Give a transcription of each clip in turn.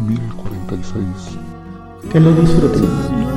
1046. Que lo disfruten.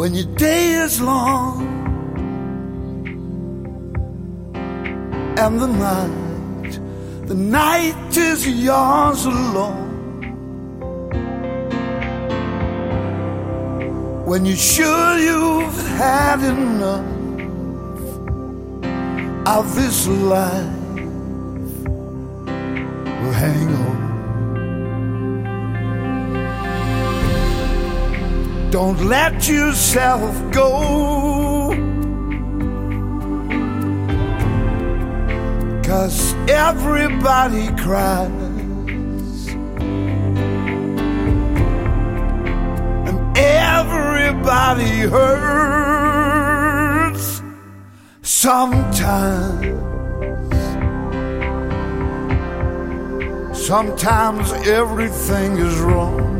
When your day is long and the night, the night is yours alone. When you're sure you've had enough of this life, well, hang on. Don't let yourself go. Cause everybody cries. And everybody hurts sometimes. Sometimes everything is wrong.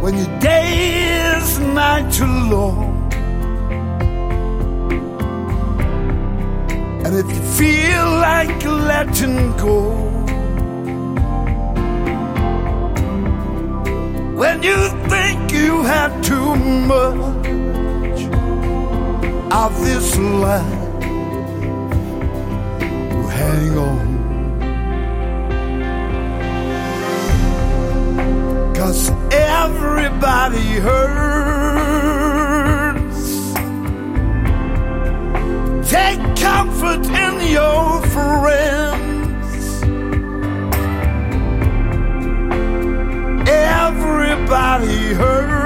When your day is night too long. And if you feel like letting go, when you think you had too much of this life, hang on. Cause everybody hurts. Take comfort in your friends. Everybody hurts.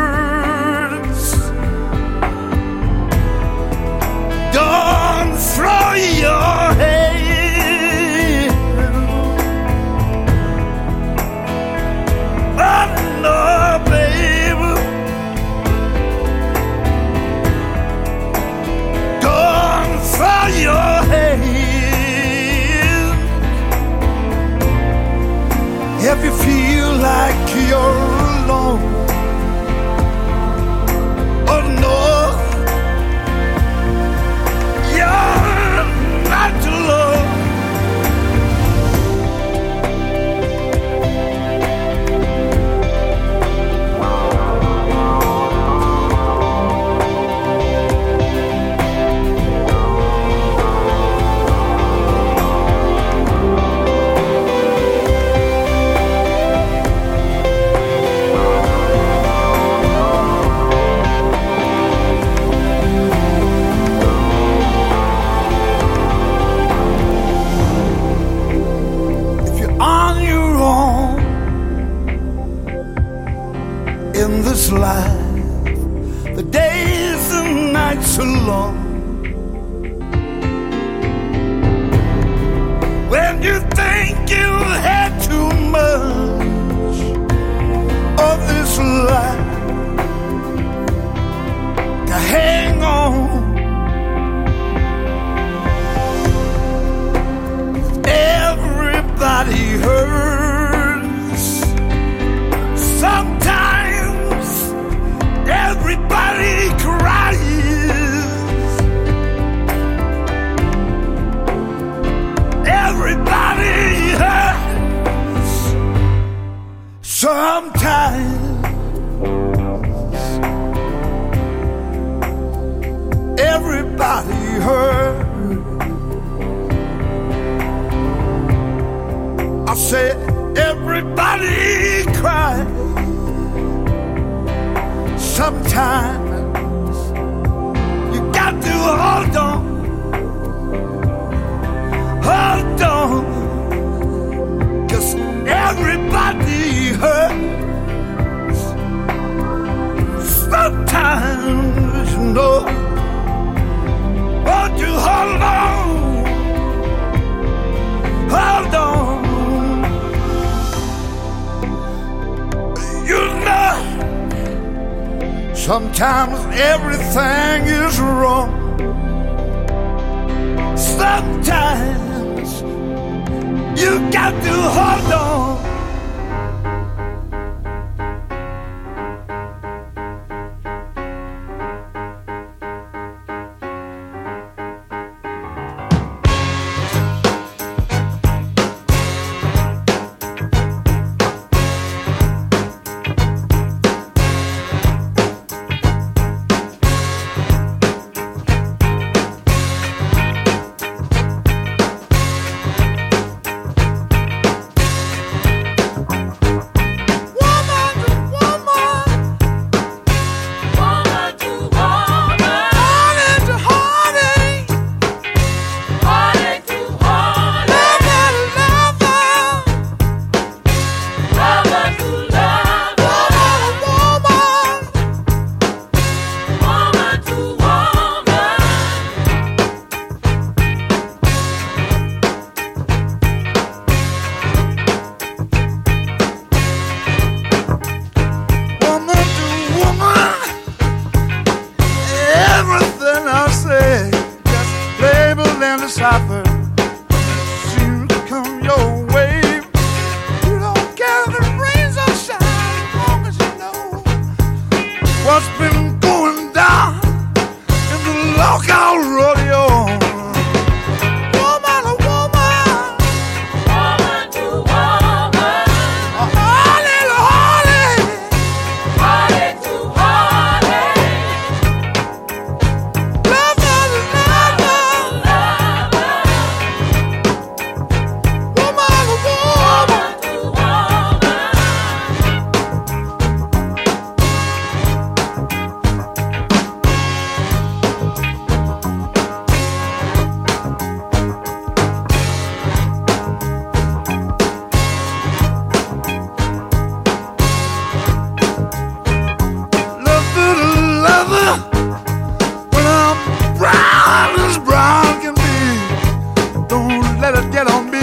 Everybody hurts. I said, everybody cries. Sometimes you got to hold on, hold on, cause everybody hurts. Hold on. Hold on. You know, sometimes everything is wrong. Sometimes you got to hold on. Trying to change get on from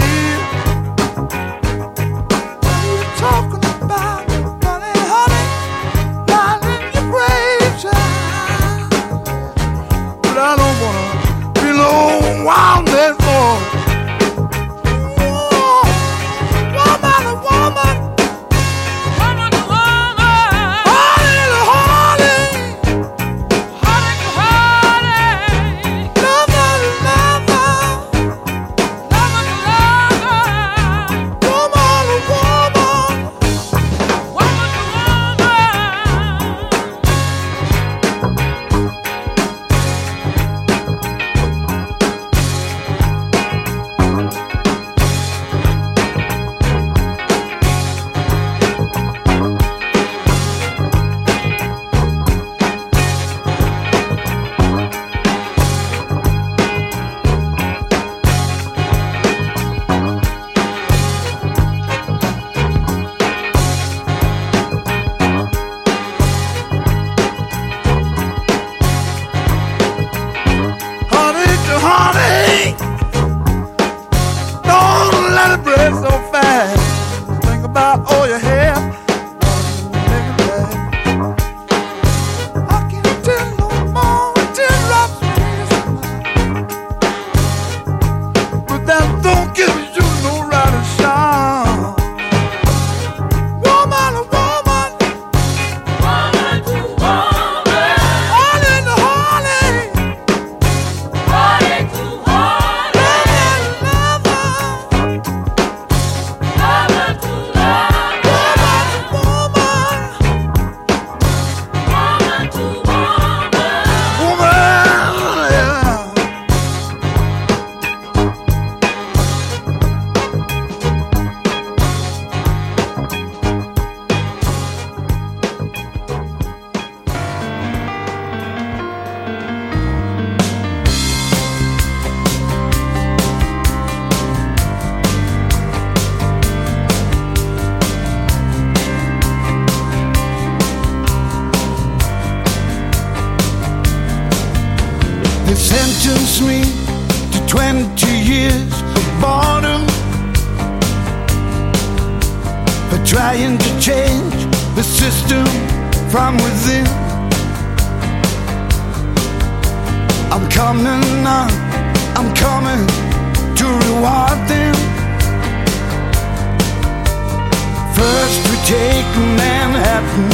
Manhattan,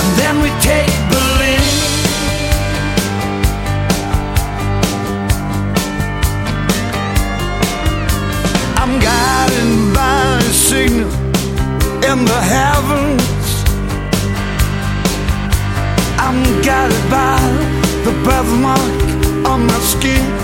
and then we take Berlin. I'm guided by a signal in the heavens. I'm guided by the birthmark on my skin.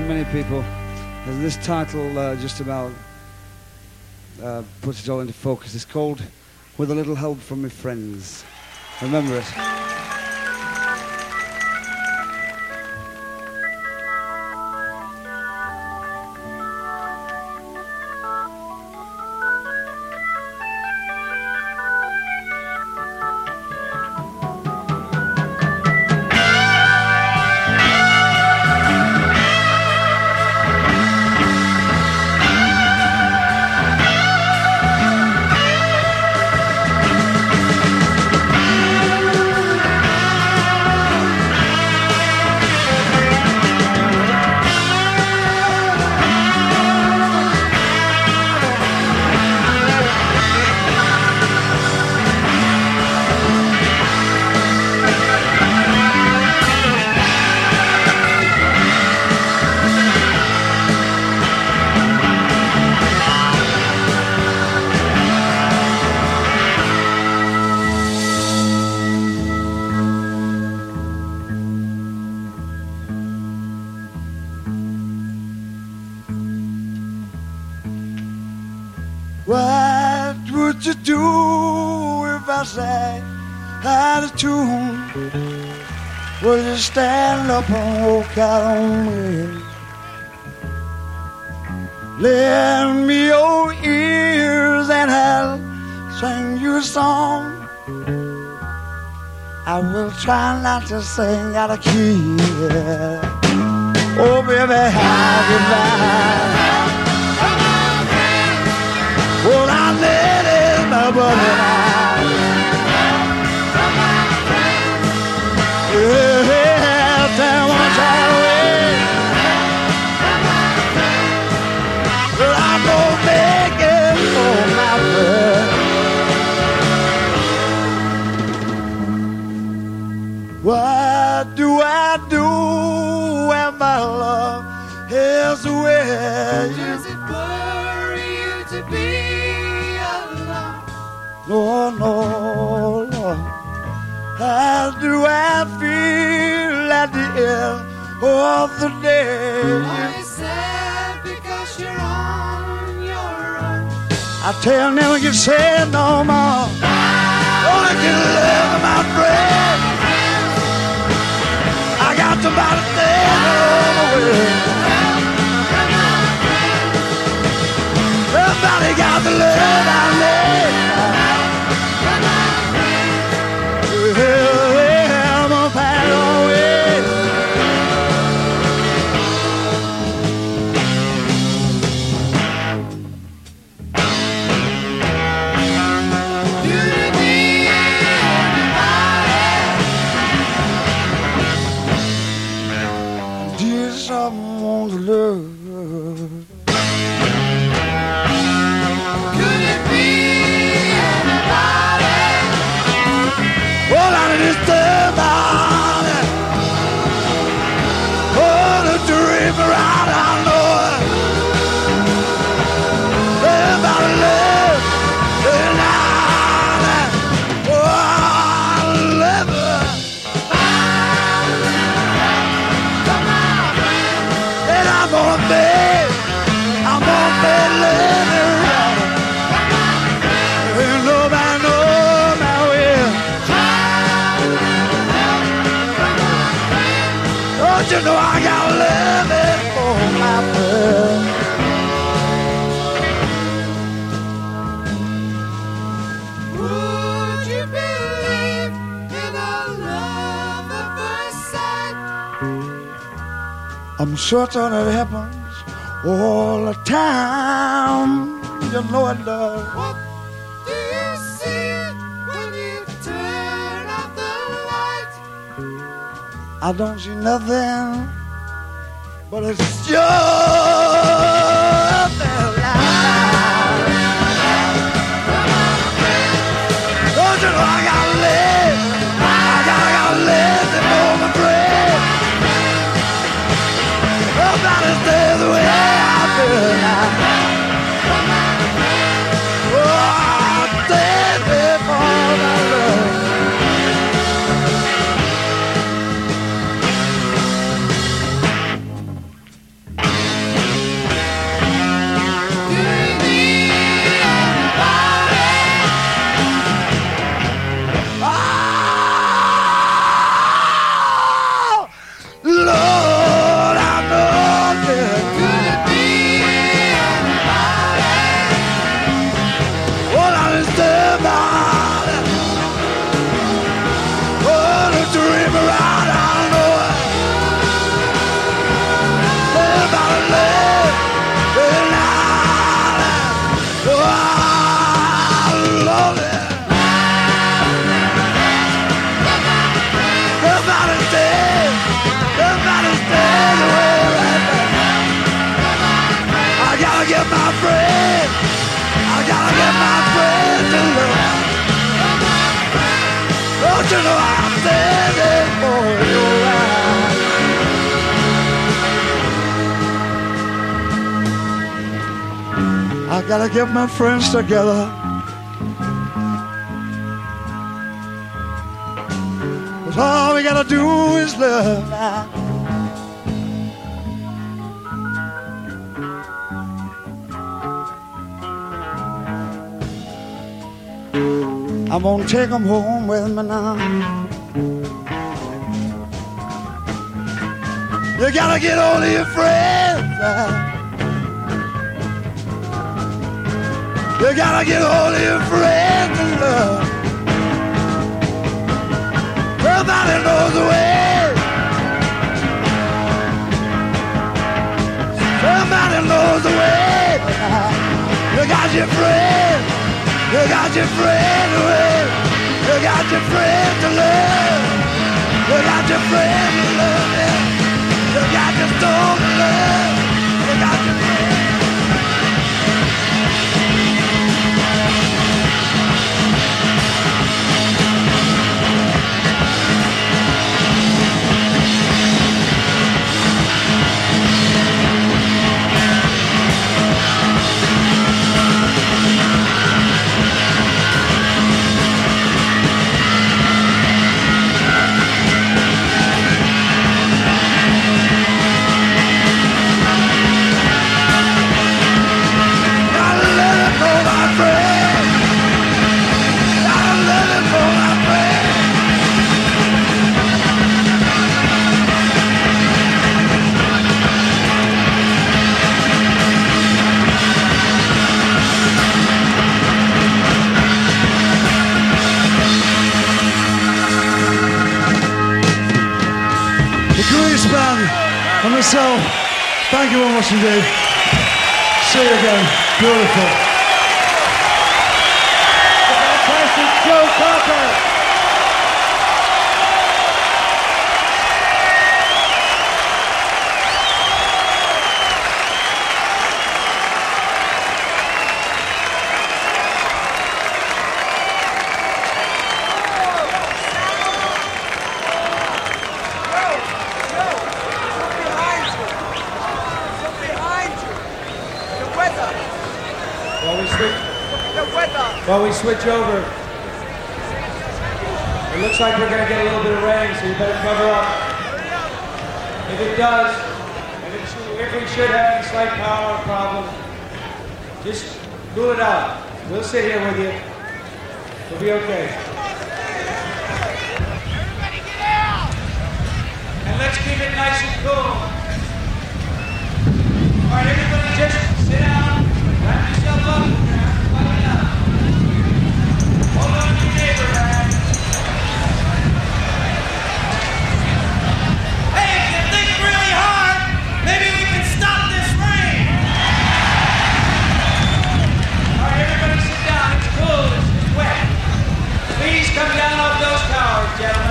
To many people, is this title uh, just about uh, puts it all into focus. It's called With a Little Help from My Friends. Remember it. Would you stand up and walk out on me? Lend me your ears and I'll sing you a song. I will try not to sing out of key. Oh, baby, how goodbye. Well, I let it How do I feel at the end of the day? You sad because you're on your own? I tell never get sad no more. Only can live my friend. I got to somebody dead all the way. Somebody got the love I need. I'm it happens all the time. You know it does. What do you see when you turn off the light? I don't see nothing, but it's just you know I'm for your? I gotta get my friends together. Cause all we gotta do is love now. I'm gonna take 'em home with me now. You gotta get all of your friends. You gotta get all of your friends in love. Nobody knows the way. Somebody knows the way. You got your friend. You got your friend away. You got your friend to love. You got your friend to love. You got your soul to love. While we switch over. It looks like we're going to get a little bit of rain, so you better cover up. If it does, and it if we should have a slight power problem, just cool it out. We'll sit here with you. We'll be okay. Everybody get out! And let's keep it nice and cool. All right, everybody just sit down, wrap yourself up. Come down off those towers, gentlemen.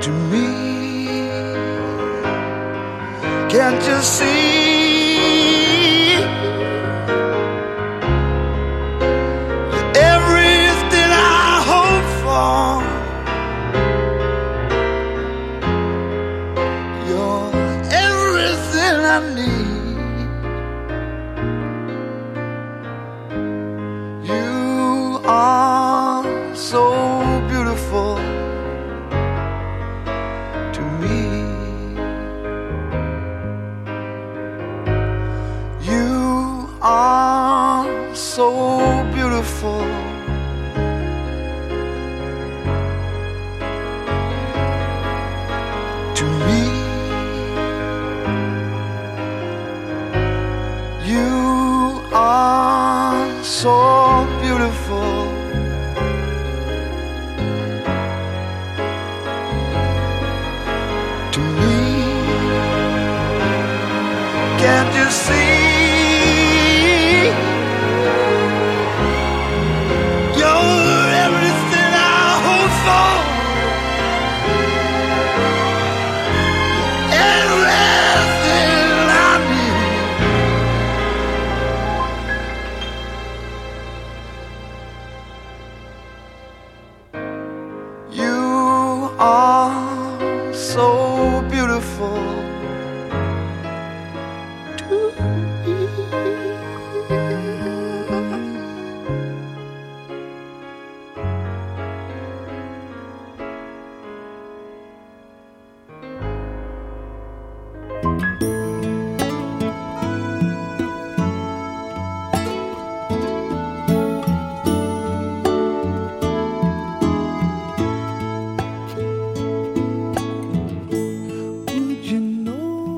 to me. Can't you see?